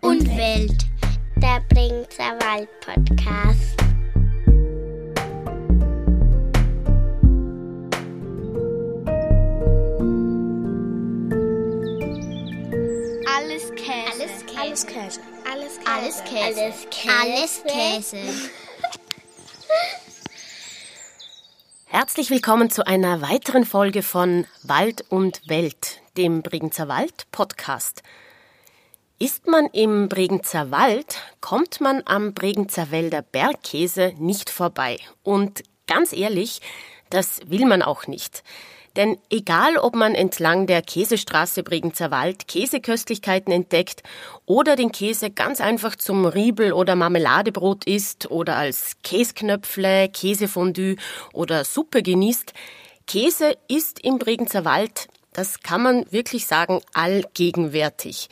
und Welt. Der Bringter Wald Podcast. Alles Käse. Alles Käse. Alles Käse. Alles Käse. Alles Käse. Alles Käse. Alles Käse. Herzlich willkommen zu einer weiteren Folge von Wald und Welt, dem Bregenzer Wald Podcast. Ist man im Bregenzer Wald, kommt man am Bregenzer Wälder Bergkäse nicht vorbei. Und ganz ehrlich, das will man auch nicht. Denn egal, ob man entlang der Käsestraße Bregenzer Wald Käseköstlichkeiten entdeckt oder den Käse ganz einfach zum Riebel- oder Marmeladebrot isst oder als Käsknöpfle, Käsefondue oder Suppe genießt, Käse ist im Bregenzer Wald, das kann man wirklich sagen, allgegenwärtig.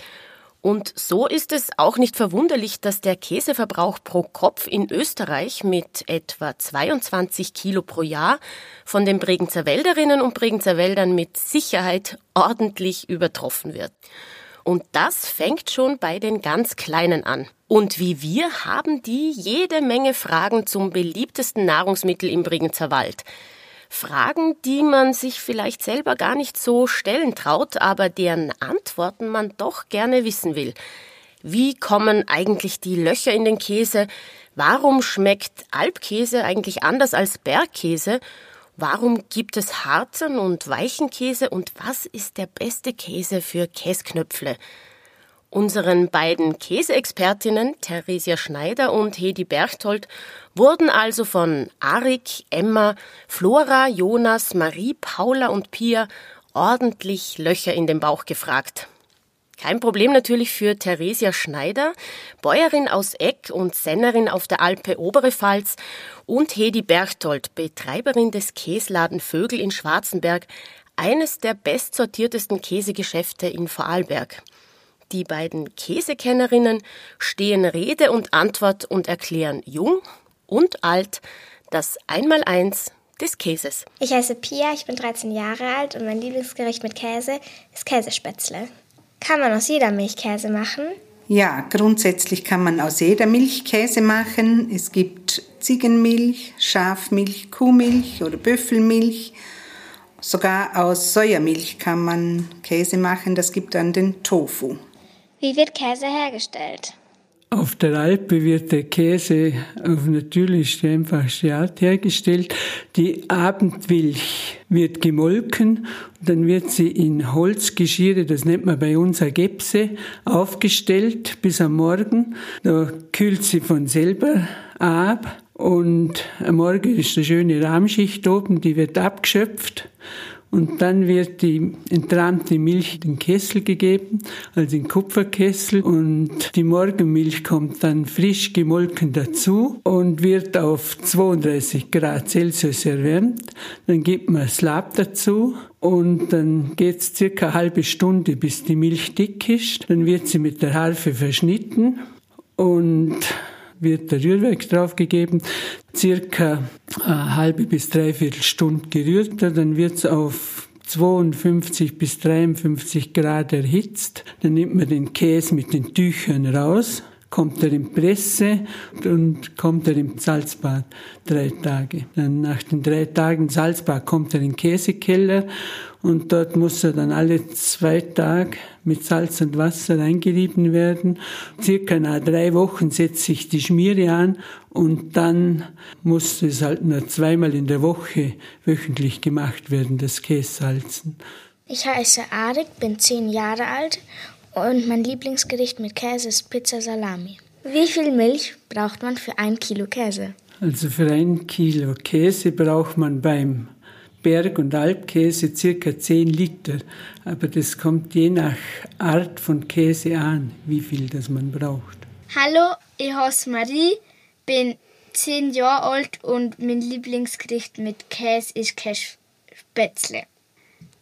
Und so ist es auch nicht verwunderlich, dass der Käseverbrauch pro Kopf in Österreich mit etwa 22 Kilo pro Jahr von den Bregenzer Wälderinnen und Bregenzer Wäldern mit Sicherheit ordentlich übertroffen wird. Und das fängt schon bei den ganz Kleinen an. Und wie wir haben die jede Menge Fragen zum beliebtesten Nahrungsmittel im Bregenzer Wald. Fragen, die man sich vielleicht selber gar nicht so stellen traut, aber deren Antworten man doch gerne wissen will. Wie kommen eigentlich die Löcher in den Käse? Warum schmeckt Alpkäse eigentlich anders als Bergkäse? Warum gibt es harten und weichen Käse und was ist der beste Käse für Käsknöpfle? Unseren beiden Käseexpertinnen, Theresia Schneider und Hedi Berchtold, wurden also von Arik, Emma, Flora, Jonas, Marie, Paula und Pia ordentlich Löcher in den Bauch gefragt. Kein Problem natürlich für Theresia Schneider, Bäuerin aus Eck und Sennerin auf der Alpe Obere Pfalz und Hedi Berchtold, Betreiberin des Käsladen Vögel in Schwarzenberg, eines der bestsortiertesten Käsegeschäfte in Vorarlberg. Die beiden Käsekennerinnen stehen Rede und Antwort und erklären jung und alt das Einmaleins des Käses. Ich heiße Pia, ich bin 13 Jahre alt und mein Lieblingsgericht mit Käse ist Käsespätzle. Kann man aus jeder Milch Käse machen? Ja, grundsätzlich kann man aus jeder Milch Käse machen. Es gibt Ziegenmilch, Schafmilch, Kuhmilch oder Büffelmilch. Sogar aus Sojamilch kann man Käse machen. Das gibt dann den Tofu. Wie wird Käse hergestellt? Auf der Alpe wird der Käse auf natürlichste, einfachste Art hergestellt. Die Abendmilch wird gemolken, dann wird sie in Holzgeschirre, das nennt man bei uns eine Gepse, aufgestellt bis am Morgen. Da kühlt sie von selber ab und am Morgen ist eine schöne Rahmschicht oben, die wird abgeschöpft und dann wird die entrahmte Milch in den Kessel gegeben, also in Kupferkessel. Und die Morgenmilch kommt dann frisch gemolken dazu und wird auf 32 Grad Celsius erwärmt. Dann gibt man Slab dazu und dann geht's circa eine halbe Stunde, bis die Milch dick ist. Dann wird sie mit der Harfe verschnitten und wird der Rührwerk draufgegeben, circa eine halbe bis dreiviertel Stunde gerührt, dann wird es auf 52 bis 53 Grad erhitzt. Dann nimmt man den Käse mit den Tüchern raus, kommt er in Presse und kommt er im Salzbad drei Tage. Dann nach den drei Tagen Salzbad kommt er in den Käsekeller und dort muss er dann alle zwei Tage mit Salz und Wasser eingerieben werden. Circa nach drei Wochen setzt sich die Schmiere an und dann muss es halt nur zweimal in der Woche wöchentlich gemacht werden, das Kässalzen. Ich heiße Arik, bin zehn Jahre alt und mein Lieblingsgericht mit Käse ist Pizza Salami. Wie viel Milch braucht man für ein Kilo Käse? Also für ein Kilo Käse braucht man beim Berg- und Alpkäse circa 10 Liter. Aber das kommt je nach Art von Käse an, wie viel das man braucht. Hallo, ich heiße Marie, bin 10 Jahre alt und mein Lieblingsgericht mit Käse ist Kässpätzle.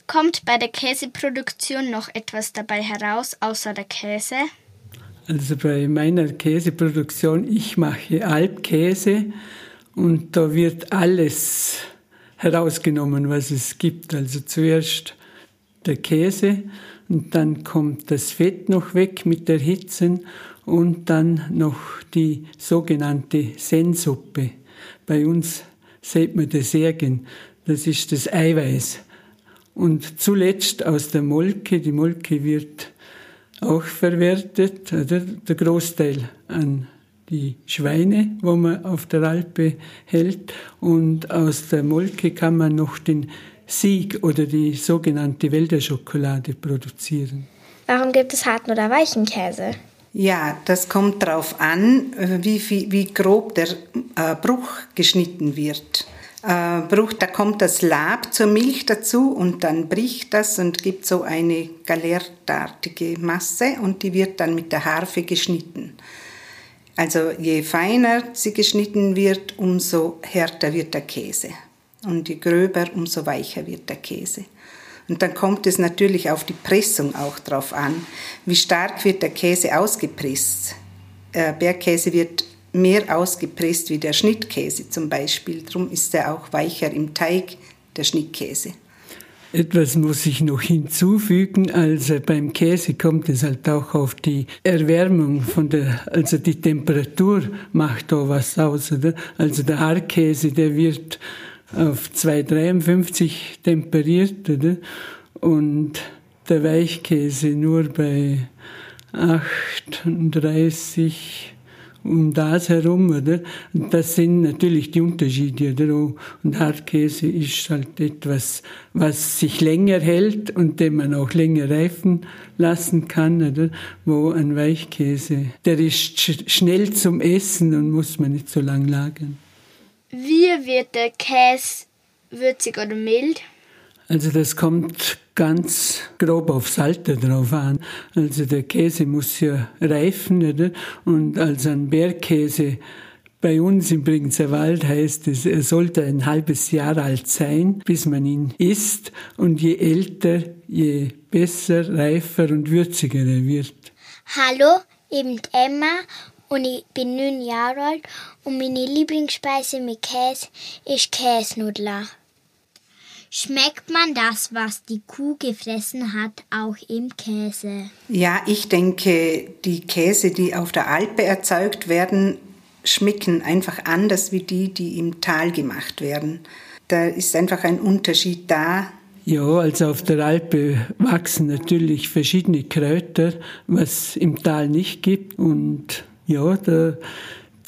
Kommt bei der Käseproduktion noch etwas dabei heraus, außer der Käse? Also bei meiner Käseproduktion, ich mache Alpkäse und da wird alles herausgenommen, was es gibt. Also zuerst der Käse und dann kommt das Fett noch weg mit der Hitze und dann noch die sogenannte Sensuppe. Bei uns sieht man das Särgen, das ist das Eiweiß. Und zuletzt aus der Molke, die Molke wird auch verwertet, oder? der Großteil an die Schweine, wo man auf der Alpe hält. Und aus der Molke kann man noch den Sieg oder die sogenannte Wälderschokolade produzieren. Warum gibt es harten oder weichen Käse? Ja, das kommt darauf an, wie, wie, wie grob der äh, Bruch geschnitten wird. Äh, Bruch, da kommt das Lab zur Milch dazu und dann bricht das und gibt so eine galertartige Masse und die wird dann mit der Harfe geschnitten. Also je feiner sie geschnitten wird, umso härter wird der Käse. Und je gröber, umso weicher wird der Käse. Und dann kommt es natürlich auf die Pressung auch drauf an. Wie stark wird der Käse ausgepresst? Äh, Bergkäse wird mehr ausgepresst wie der Schnittkäse zum Beispiel. Darum ist er auch weicher im Teig, der Schnittkäse. Etwas muss ich noch hinzufügen. Also beim Käse kommt es halt auch auf die Erwärmung von der, also die Temperatur macht da was aus, oder? Also der Hartkäse, der wird auf 253 temperiert, oder? Und der Weichkäse nur bei 38 um das herum, oder? Und das sind natürlich die Unterschiede, oder? Und Hartkäse ist halt etwas, was sich länger hält und den man auch länger reifen lassen kann, oder? Wo ein Weichkäse, der ist sch schnell zum Essen und muss man nicht so lang lagern. Wie wird der Käse würzig oder mild? Also das kommt ganz grob aufs Alter drauf an. Also der Käse muss ja reifen, oder? Und als ein Bergkäse bei uns im Bregenzer Wald heißt es, er sollte ein halbes Jahr alt sein, bis man ihn isst. Und je älter, je besser, reifer und würziger er wird. Hallo, ich bin Emma und ich bin neun Jahre alt und meine Lieblingsspeise mit Käse ist Käsnudler. Schmeckt man das, was die Kuh gefressen hat, auch im Käse? Ja, ich denke, die Käse, die auf der Alpe erzeugt werden, schmecken einfach anders wie die, die im Tal gemacht werden. Da ist einfach ein Unterschied da. Ja, also auf der Alpe wachsen natürlich verschiedene Kräuter, was im Tal nicht gibt. Und ja, der,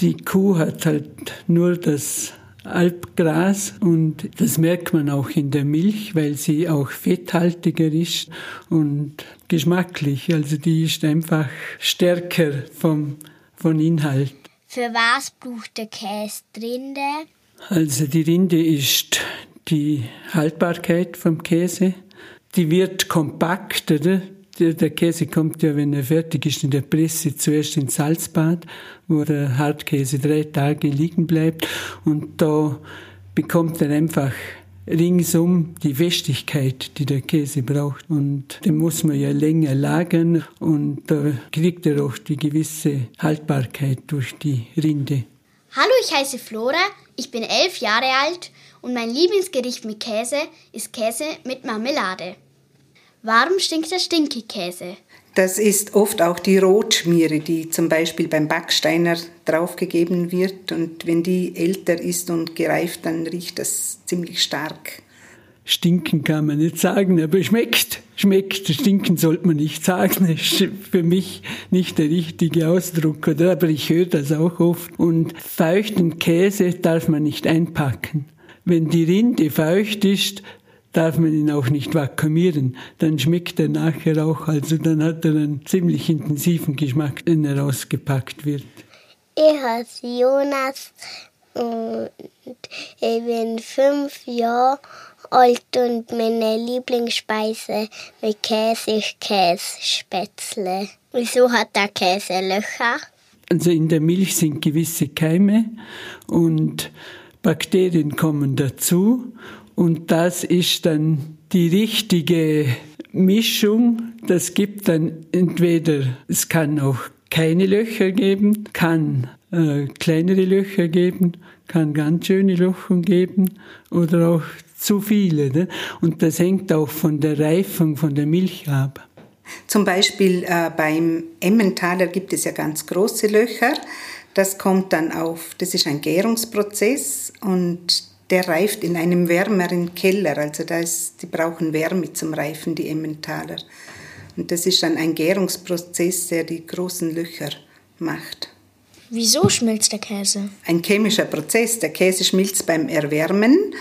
die Kuh hat halt nur das Alpgras und das merkt man auch in der Milch, weil sie auch fetthaltiger ist und geschmacklich. Also die ist einfach stärker vom, von Inhalt. Für was braucht der Käse Rinde? Also die Rinde ist die Haltbarkeit vom Käse. Die wird kompakt, oder? Der Käse kommt ja, wenn er fertig ist, in der Presse zuerst ins Salzbad, wo der Hartkäse drei Tage liegen bleibt. Und da bekommt er einfach ringsum die Festigkeit, die der Käse braucht. Und den muss man ja länger lagern und da kriegt er auch die gewisse Haltbarkeit durch die Rinde. Hallo, ich heiße Flora, ich bin elf Jahre alt und mein Lieblingsgericht mit Käse ist Käse mit Marmelade. Warum stinkt der Stinkekäse? Das ist oft auch die Rotschmiere, die zum Beispiel beim Backsteiner draufgegeben wird. Und wenn die älter ist und gereift, dann riecht das ziemlich stark. Stinken kann man nicht sagen, aber schmeckt. Schmeckt. Stinken sollte man nicht sagen. Das ist für mich nicht der richtige Ausdruck, oder? Aber ich höre das auch oft. Und feuchten Käse darf man nicht einpacken. Wenn die Rinde feucht ist, darf man ihn auch nicht vakuumieren. Dann schmeckt er nachher auch, also dann hat er einen ziemlich intensiven Geschmack, wenn er ausgepackt wird. Ich heiße Jonas und ich bin fünf Jahre alt und meine Lieblingsspeise mit Käse ist Kässpätzle. Wieso hat der Käse Löcher? Also in der Milch sind gewisse Keime und Bakterien kommen dazu und das ist dann die richtige Mischung. Das gibt dann entweder, es kann auch keine Löcher geben, kann äh, kleinere Löcher geben, kann ganz schöne Löcher geben oder auch zu viele. Ne? Und das hängt auch von der Reifung von der Milch ab. Zum Beispiel äh, beim Emmentaler gibt es ja ganz große Löcher. Das kommt dann auf, das ist ein Gärungsprozess und der reift in einem wärmeren Keller. Also da ist, die brauchen Wärme zum Reifen, die Emmentaler. Und das ist dann ein Gärungsprozess, der die großen Löcher macht. Wieso schmilzt der Käse? Ein chemischer Prozess. Der Käse schmilzt beim Erwärmen.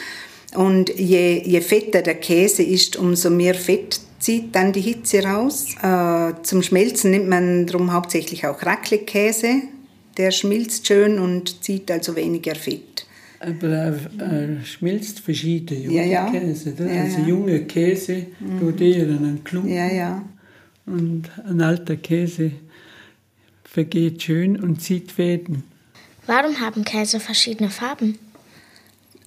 Und je, je fetter der Käse ist, umso mehr Fett zieht dann die Hitze raus. Äh, zum Schmelzen nimmt man darum hauptsächlich auch Raclette-Käse. Der schmilzt schön und zieht also weniger Fett. Aber er, er schmilzt verschiedene junge Ja, ja. Käse. Ja, also ja. junge Käse tut eher an einen Klumpen Ja, ja. und ein alter Käse vergeht schön und zieht Fäden. Warum haben Käse verschiedene Farben?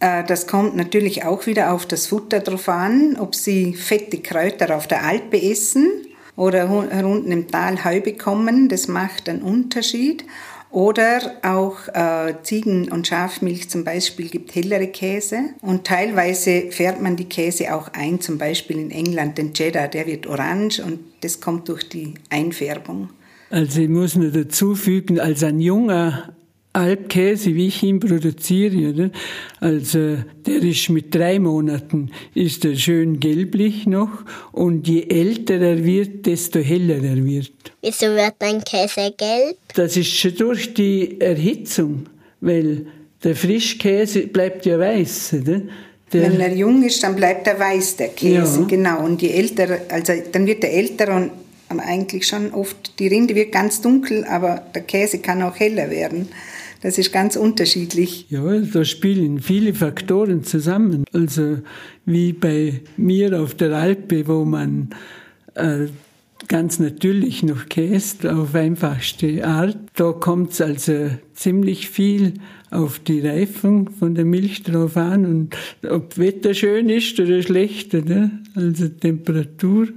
Äh, Das kommt natürlich auch wieder auf das Futter drauf an, ob sie fette Kräuter auf der Alpe essen oder unten im Tal Heu bekommen. Das macht einen Unterschied. Oder auch äh, Ziegen- und Schafmilch zum Beispiel gibt hellere Käse. Und teilweise färbt man die Käse auch ein, zum Beispiel in England den Cheddar, der wird orange und das kommt durch die Einfärbung. Also ich muss noch dazu fügen, als ein junger Alpkäse, wie ich ihn produziere, oder? also der ist mit drei Monaten, ist er schön gelblich noch und je älter er wird, desto heller er wird. Wieso wird ein Käse gelb? Das ist schon durch die Erhitzung, weil der Frischkäse bleibt ja weiß. Oder? Der, Wenn er jung ist, dann bleibt er weiß, der Käse. Ja. Genau. Und je älter, also dann wird er älter und eigentlich schon oft, die Rinde wird ganz dunkel, aber der Käse kann auch heller werden. Das ist ganz unterschiedlich. Ja, da spielen viele Faktoren zusammen. Also wie bei mir auf der Alpe, wo man äh, ganz natürlich noch käst auf einfachste Art. Da kommt es also ziemlich viel auf die Reifung von der Milch drauf an und ob Wetter schön ist oder schlecht, oder? also Temperatur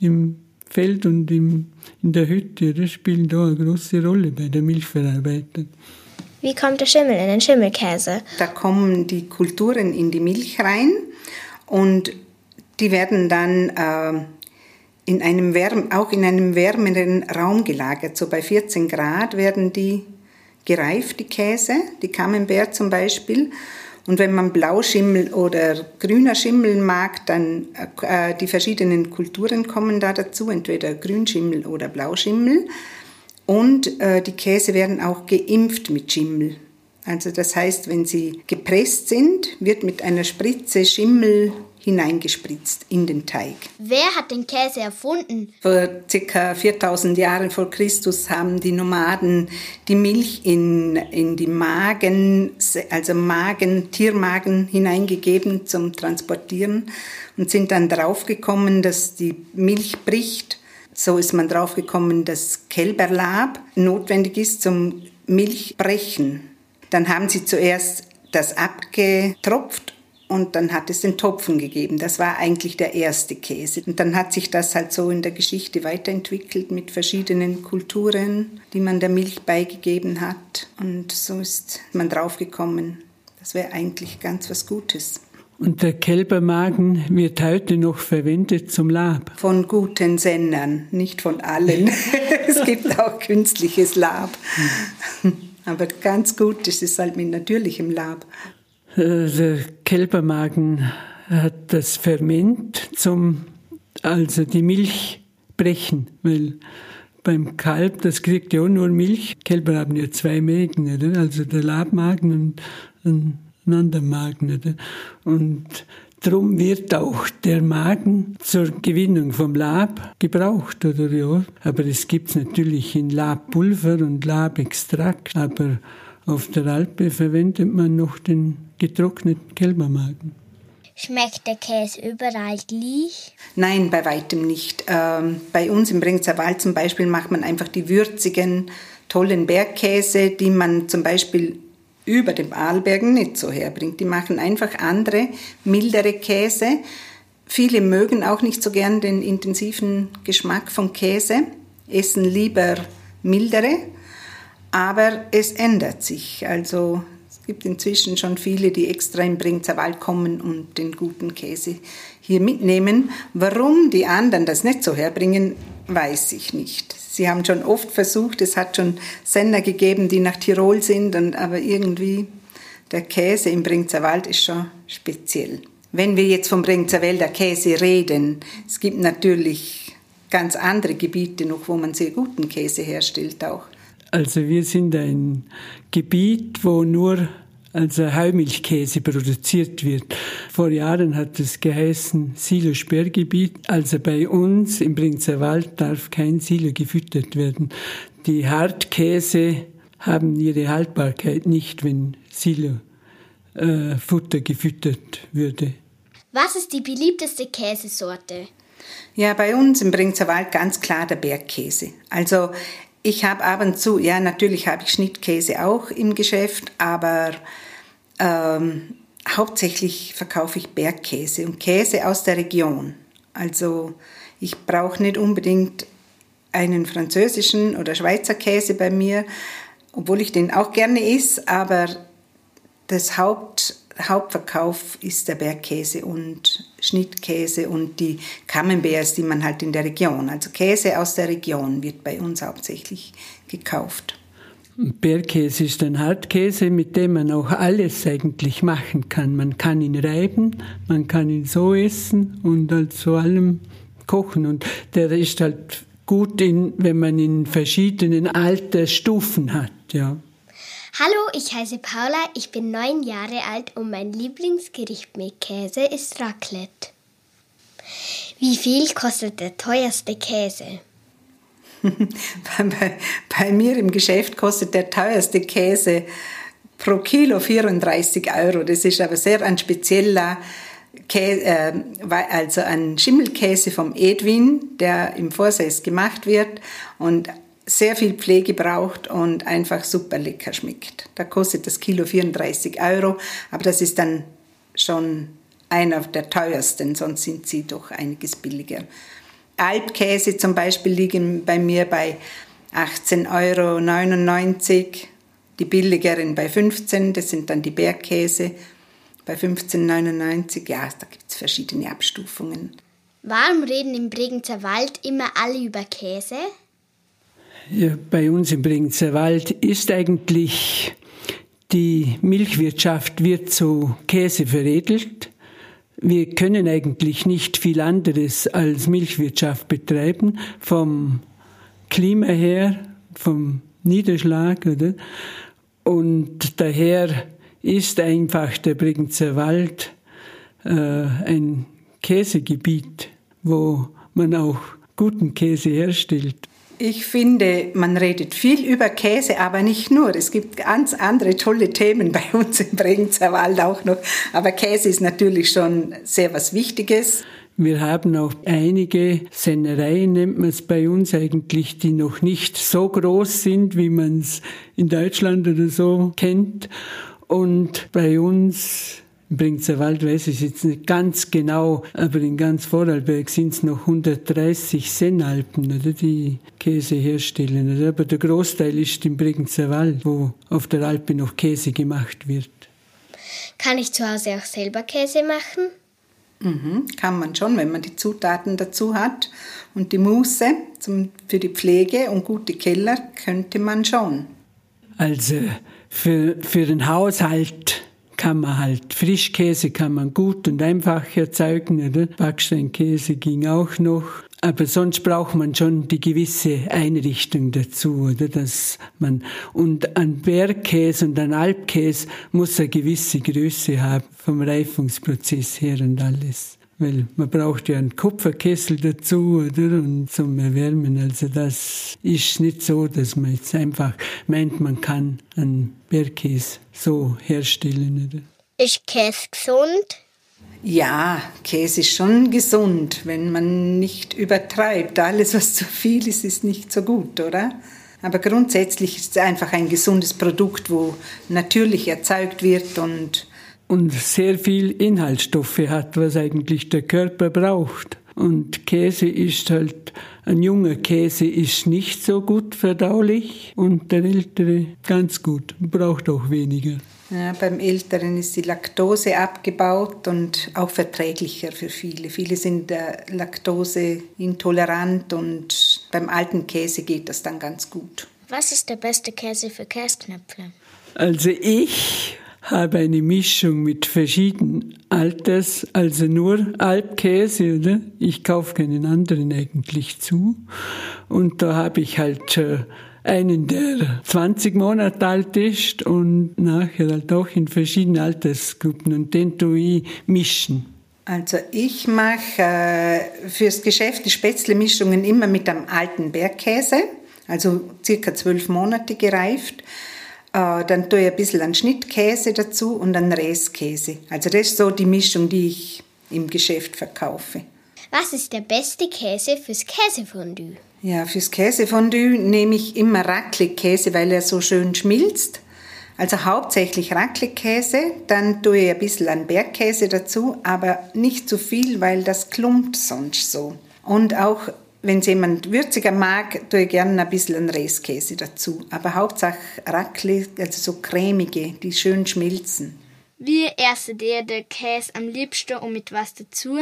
im Feld und im, in der Hütte, das spielen da eine große Rolle bei der Milchverarbeitung. Wie kommt der Schimmel in den Schimmelkäse? Da kommen die Kulturen in die Milch rein und die werden dann äh, in einem wärm, auch in einem wärmeren Raum gelagert. So bei 14 Grad werden die gereift, die Käse, die Camembert zum Beispiel. Und wenn man Blauschimmel oder grüner Schimmel mag, dann äh, die verschiedenen Kulturen kommen da dazu, entweder Grünschimmel oder Blauschimmel. Und äh, die Käse werden auch geimpft mit Schimmel. Also das heißt, wenn sie gepresst sind, wird mit einer Spritze Schimmel hineingespritzt in den Teig. Wer hat den Käse erfunden? Vor circa 4000 Jahren vor Christus haben die Nomaden die Milch in, in die Magen, also Magen, Tiermagen hineingegeben zum Transportieren und sind dann draufgekommen, dass die Milch bricht. So ist man draufgekommen, dass Kälberlab notwendig ist zum Milchbrechen. Dann haben sie zuerst das abgetropft und dann hat es den Topfen gegeben. Das war eigentlich der erste Käse. Und dann hat sich das halt so in der Geschichte weiterentwickelt mit verschiedenen Kulturen, die man der Milch beigegeben hat. Und so ist man draufgekommen. Das wäre eigentlich ganz was Gutes. Und der Kälbermagen wird heute noch verwendet zum Lab. Von guten Sendern, nicht von allen. es gibt auch künstliches Lab. Aber ganz gut ist es halt mit natürlichem Lab. Äh, Der Kälbermagen hat das Ferment zum, also die Milch brechen, weil beim Kalb, das kriegt ja nur Milch. Kälber haben ja zwei Mägen, oder? also der Labmagen und ein anderer Magen. Oder? Und Drum wird auch der Magen zur Gewinnung vom Lab gebraucht, oder ja. Aber es gibt's natürlich in Labpulver und Labextrakt. Aber auf der Alpe verwendet man noch den getrockneten Kälbermagen. Schmeckt der Käse überall gleich? Nein, bei weitem nicht. Ähm, bei uns im Bringzer Wald zum Beispiel macht man einfach die würzigen, tollen Bergkäse, die man zum Beispiel über den Arlbergen nicht so herbringt. Die machen einfach andere, mildere Käse. Viele mögen auch nicht so gern den intensiven Geschmack von Käse, essen lieber mildere, aber es ändert sich. Also es gibt inzwischen schon viele, die extra im Bringzer Wald kommen und den guten Käse hier mitnehmen. Warum die anderen das nicht so herbringen, weiß ich nicht. Sie haben schon oft versucht, es hat schon Sender gegeben, die nach Tirol sind, und, aber irgendwie der Käse im Bringzer Wald ist schon speziell. Wenn wir jetzt vom Bringzer Wälder Käse reden, es gibt natürlich ganz andere Gebiete noch, wo man sehr guten Käse herstellt auch. Also wir sind ein Gebiet, wo nur also Heumilchkäse produziert wird. Vor Jahren hat es geheißen Silo-Sperrgebiet. Also bei uns im Bringzer Wald darf kein Silo gefüttert werden. Die Hartkäse haben ihre Haltbarkeit nicht, wenn Silo-Futter äh, gefüttert würde. Was ist die beliebteste Käsesorte? Ja, bei uns im Bringzer Wald ganz klar der Bergkäse. Also ich habe ab und zu, ja, natürlich habe ich Schnittkäse auch im Geschäft, aber ähm, hauptsächlich verkaufe ich Bergkäse und Käse aus der Region. Also ich brauche nicht unbedingt einen französischen oder Schweizer Käse bei mir, obwohl ich den auch gerne esse, aber das Haupt, Hauptverkauf ist der Bergkäse und Schnittkäse und die Camemberts, die man halt in der Region, also Käse aus der Region wird bei uns hauptsächlich gekauft. Bergkäse ist ein Hartkäse, mit dem man auch alles eigentlich machen kann. Man kann ihn reiben, man kann ihn so essen und halt zu allem kochen. Und der ist halt gut, in, wenn man in verschiedenen Altersstufen hat, ja. Hallo, ich heiße Paula, ich bin neun Jahre alt und mein Lieblingsgericht mit Käse ist Raclette. Wie viel kostet der teuerste Käse? bei, bei, mir im Geschäft kostet der teuerste Käse pro Kilo 34 Euro. Das ist aber sehr ein spezieller Käse, äh, also ein Schimmelkäse vom Edwin, der im Vorsess gemacht wird und sehr viel Pflege braucht und einfach super lecker schmeckt. Da kostet das Kilo 34 Euro, aber das ist dann schon einer der teuersten, sonst sind sie doch einiges billiger. Alpkäse zum Beispiel liegen bei mir bei 18,99 Euro, die billigeren bei 15, das sind dann die Bergkäse bei 15,99 Ja, da gibt es verschiedene Abstufungen. Warum reden im Bregenzer Wald immer alle über Käse? Bei uns im Bregenzer Wald ist eigentlich die Milchwirtschaft wird zu Käse veredelt wir können eigentlich nicht viel anderes als Milchwirtschaft betreiben, vom Klima her, vom Niederschlag, oder? Und daher ist einfach der Bregenzer Wald äh, ein Käsegebiet, wo man auch guten Käse herstellt. Ich finde, man redet viel über Käse, aber nicht nur. Es gibt ganz andere tolle Themen bei uns im Bregenzer Wald auch noch. Aber Käse ist natürlich schon sehr was Wichtiges. Wir haben auch einige Sennereien, nennt man es bei uns eigentlich, die noch nicht so groß sind, wie man es in Deutschland oder so kennt. Und bei uns Bringzer Wald weiß ich jetzt nicht ganz genau, aber in ganz Vorarlberg sind es noch 130 Sennalpen, oder, die Käse herstellen. Oder? Aber der Großteil ist im Bringzer Wald, wo auf der Alpe noch Käse gemacht wird. Kann ich zu Hause auch selber Käse machen? Mhm, kann man schon, wenn man die Zutaten dazu hat. Und die Muße zum, für die Pflege und gute Keller könnte man schon. Also für, für den Haushalt kann man halt Frischkäse kann man gut und einfach erzeugen, oder? Backsteinkäse ging auch noch. Aber sonst braucht man schon die gewisse Einrichtung dazu, oder? Dass man, und ein Bergkäse und ein Alpkäse muss eine gewisse Größe haben, vom Reifungsprozess her und alles weil man braucht ja einen Kupferkessel dazu, oder? Und zum Erwärmen. Also das ist nicht so, dass man jetzt einfach meint, man kann einen Bergkäse so herstellen, oder? Ist Käse gesund? Ja, Käse ist schon gesund, wenn man nicht übertreibt. Alles, was zu viel ist, ist nicht so gut, oder? Aber grundsätzlich ist es einfach ein gesundes Produkt, wo natürlich erzeugt wird und und sehr viel Inhaltsstoffe hat, was eigentlich der Körper braucht. Und Käse ist halt, ein junger Käse ist nicht so gut verdaulich und der ältere ganz gut, braucht auch weniger. Ja, beim Älteren ist die Laktose abgebaut und auch verträglicher für viele. Viele sind äh, Laktose intolerant und beim alten Käse geht das dann ganz gut. Was ist der beste Käse für Käsknöpfe? Also ich habe eine Mischung mit verschiedenen Alters, also nur Alpkäse, oder? Ich kaufe keinen anderen eigentlich zu. Und da habe ich halt einen, der 20 Monate alt ist und nachher halt auch in verschiedenen Altersgruppen und den tue ich mischen. Also ich mache äh, fürs Geschäft die Spätzle-Mischungen immer mit einem alten Bergkäse, also circa zwölf Monate gereift. Äh, dann tue ich ein bisschen einen Schnittkäse dazu und einen Räskäse. Also das ist so die Mischung, die ich im Geschäft verkaufe. Was ist der beste Käse fürs Käsefondue? Ja, fürs Käsefondue nehme ich immer Raclette-Käse, weil er so schön schmilzt. Also hauptsächlich Raclette-Käse, dann tue ich ein bisschen an Bergkäse dazu, aber nicht zu viel, weil das klumpt sonst so. Und auch wenn es jemand würziger mag, tue ich gerne ein bisschen an Räskäse dazu. Aber Hauptsache Raclette, also so cremige, die schön schmilzen. Wie erstet ihr den Käse am liebsten und mit was dazu?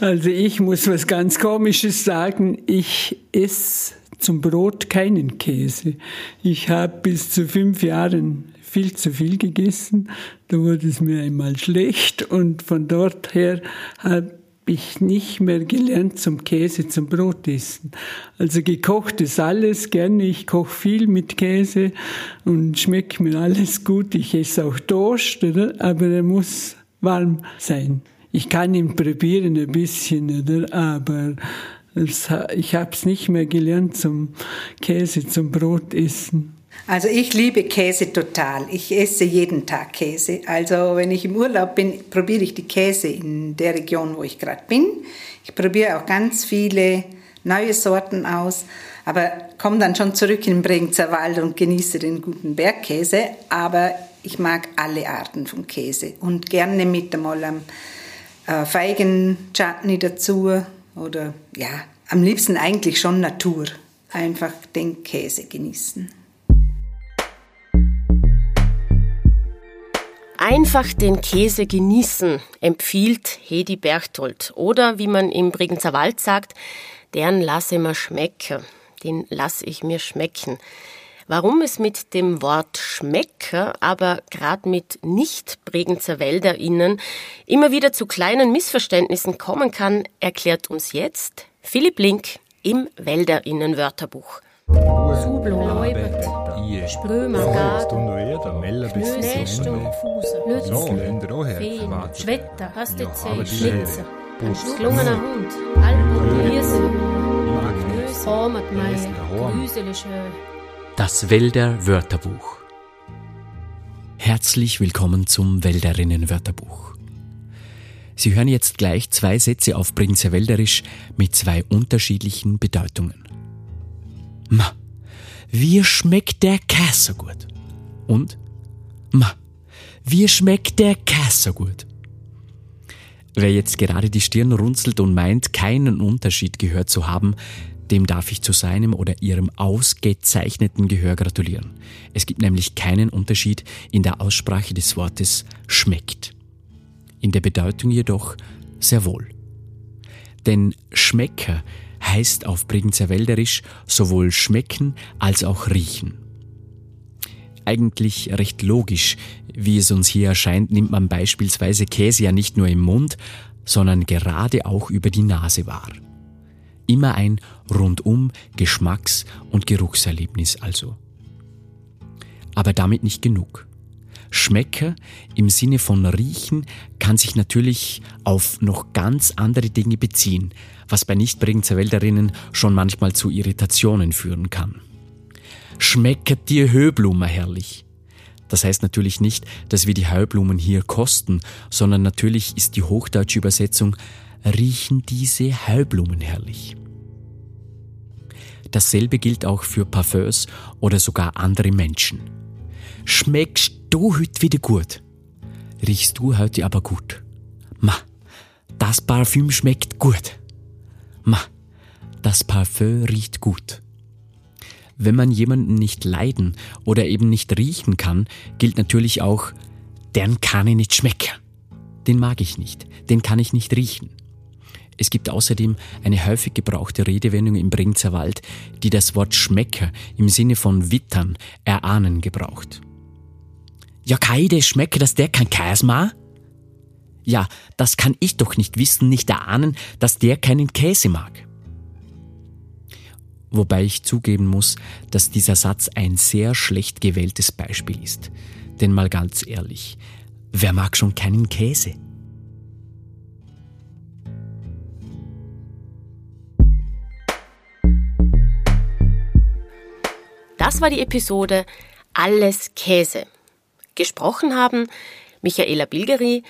Also ich muss was ganz Komisches sagen. Ich esse zum Brot keinen Käse. Ich habe bis zu fünf Jahren viel zu viel gegessen. Da wurde es mir einmal schlecht und von dort her habe ich nicht mehr gelernt zum Käse, zum Brot essen. Also gekocht ist alles gerne. Ich koche viel mit Käse und schmeckt mir alles gut. Ich esse auch Toast, oder? aber er muss warm sein. Ich kann ihn probieren ein bisschen, oder? aber ich habe es nicht mehr gelernt zum Käse, zum Brot essen. Also ich liebe Käse total. Ich esse jeden Tag Käse. Also wenn ich im Urlaub bin, probiere ich die Käse in der Region, wo ich gerade bin. Ich probiere auch ganz viele neue Sorten aus, aber komme dann schon zurück in den Bregenzer Wald und genieße den guten Bergkäse. Aber ich mag alle Arten von Käse und gerne mit einmal am äh, Feigen-Chutney dazu oder ja, am liebsten eigentlich schon Natur. Einfach den Käse genießen. Einfach den Käse genießen, empfiehlt Hedi Berchtold. Oder wie man im Bregenzer Wald sagt, deren lasse mir schmecken. Den lasse ich mir schmecken. Warum es mit dem Wort Schmecker, aber gerade mit nicht-Bregenzer WälderInnen immer wieder zu kleinen Missverständnissen kommen kann, erklärt uns jetzt Philipp Link im WälderInnen-Wörterbuch. Sublo, Leubert, Sprömer, Garten, Knöstung, Lützel, Feen, Schwetter, Hastezell, Schlitzer, Schlungener Hund, Alpen, Hirsel, Hormatmeier, Grüsele Schö. Das Wälder Wörterbuch. Herzlich willkommen zum Wälderinnen Wörterbuch. Sie hören jetzt gleich zwei Sätze auf Prinzer Wälderisch mit zwei unterschiedlichen Bedeutungen. Ma, wie schmeckt der Käse gut? Und Ma, wie schmeckt der Käse gut? Wer jetzt gerade die Stirn runzelt und meint, keinen Unterschied gehört zu haben, dem darf ich zu seinem oder ihrem ausgezeichneten Gehör gratulieren. Es gibt nämlich keinen Unterschied in der Aussprache des Wortes schmeckt. In der Bedeutung jedoch sehr wohl. Denn Schmecker heißt auf Bregenzer sowohl schmecken als auch riechen. Eigentlich recht logisch, wie es uns hier erscheint, nimmt man beispielsweise Käse ja nicht nur im Mund, sondern gerade auch über die Nase wahr. Immer ein rundum Geschmacks- und Geruchserlebnis also. Aber damit nicht genug. Schmecker im Sinne von riechen kann sich natürlich auf noch ganz andere Dinge beziehen, was bei Nichtbregenzer Wälderinnen schon manchmal zu Irritationen führen kann. Schmeckert dir Höblume herrlich? Das heißt natürlich nicht, dass wir die Heublumen hier kosten, sondern natürlich ist die hochdeutsche Übersetzung riechen diese Heublumen herrlich. Dasselbe gilt auch für Parfums oder sogar andere Menschen. Schmeckst du heute wieder gut? Riechst du heute aber gut? Ma, das Parfüm schmeckt gut. Ma, das Parfüm riecht gut. Wenn man jemanden nicht leiden oder eben nicht riechen kann, gilt natürlich auch, den kann ich nicht schmecken. Den mag ich nicht, den kann ich nicht riechen. Es gibt außerdem eine häufig gebrauchte Redewendung im Bregenzer Wald, die das Wort Schmecker im Sinne von wittern, erahnen gebraucht. Ja, Kaide, schmecke, dass der kein Käse mag? Ja, das kann ich doch nicht wissen, nicht erahnen, dass der keinen Käse mag. Wobei ich zugeben muss, dass dieser Satz ein sehr schlecht gewähltes Beispiel ist. Denn mal ganz ehrlich, wer mag schon keinen Käse? Das war die Episode Alles Käse. Gesprochen haben Michaela Bilgeri,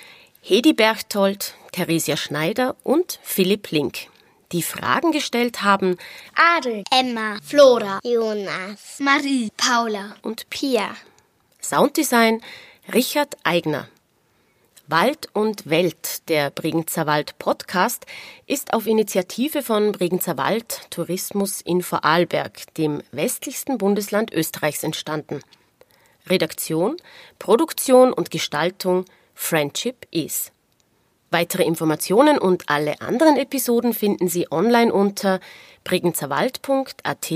Hedi Berchtold, Theresia Schneider und Philipp Link. Die Fragen gestellt haben Adel, Emma, Flora, Jonas, Marie, Paula und Pia. Sounddesign Richard Eigner. Wald und Welt, der Bregenzer Wald Podcast, ist auf Initiative von Bregenzer Wald Tourismus in Vorarlberg, dem westlichsten Bundesland Österreichs, entstanden. Redaktion, Produktion und Gestaltung Friendship is. Weitere Informationen und alle anderen Episoden finden Sie online unter bregenzerwald.at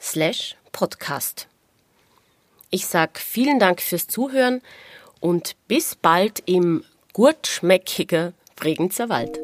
slash podcast. Ich sag vielen Dank fürs Zuhören und bis bald im gut schmeckiger Bregenzer Wald.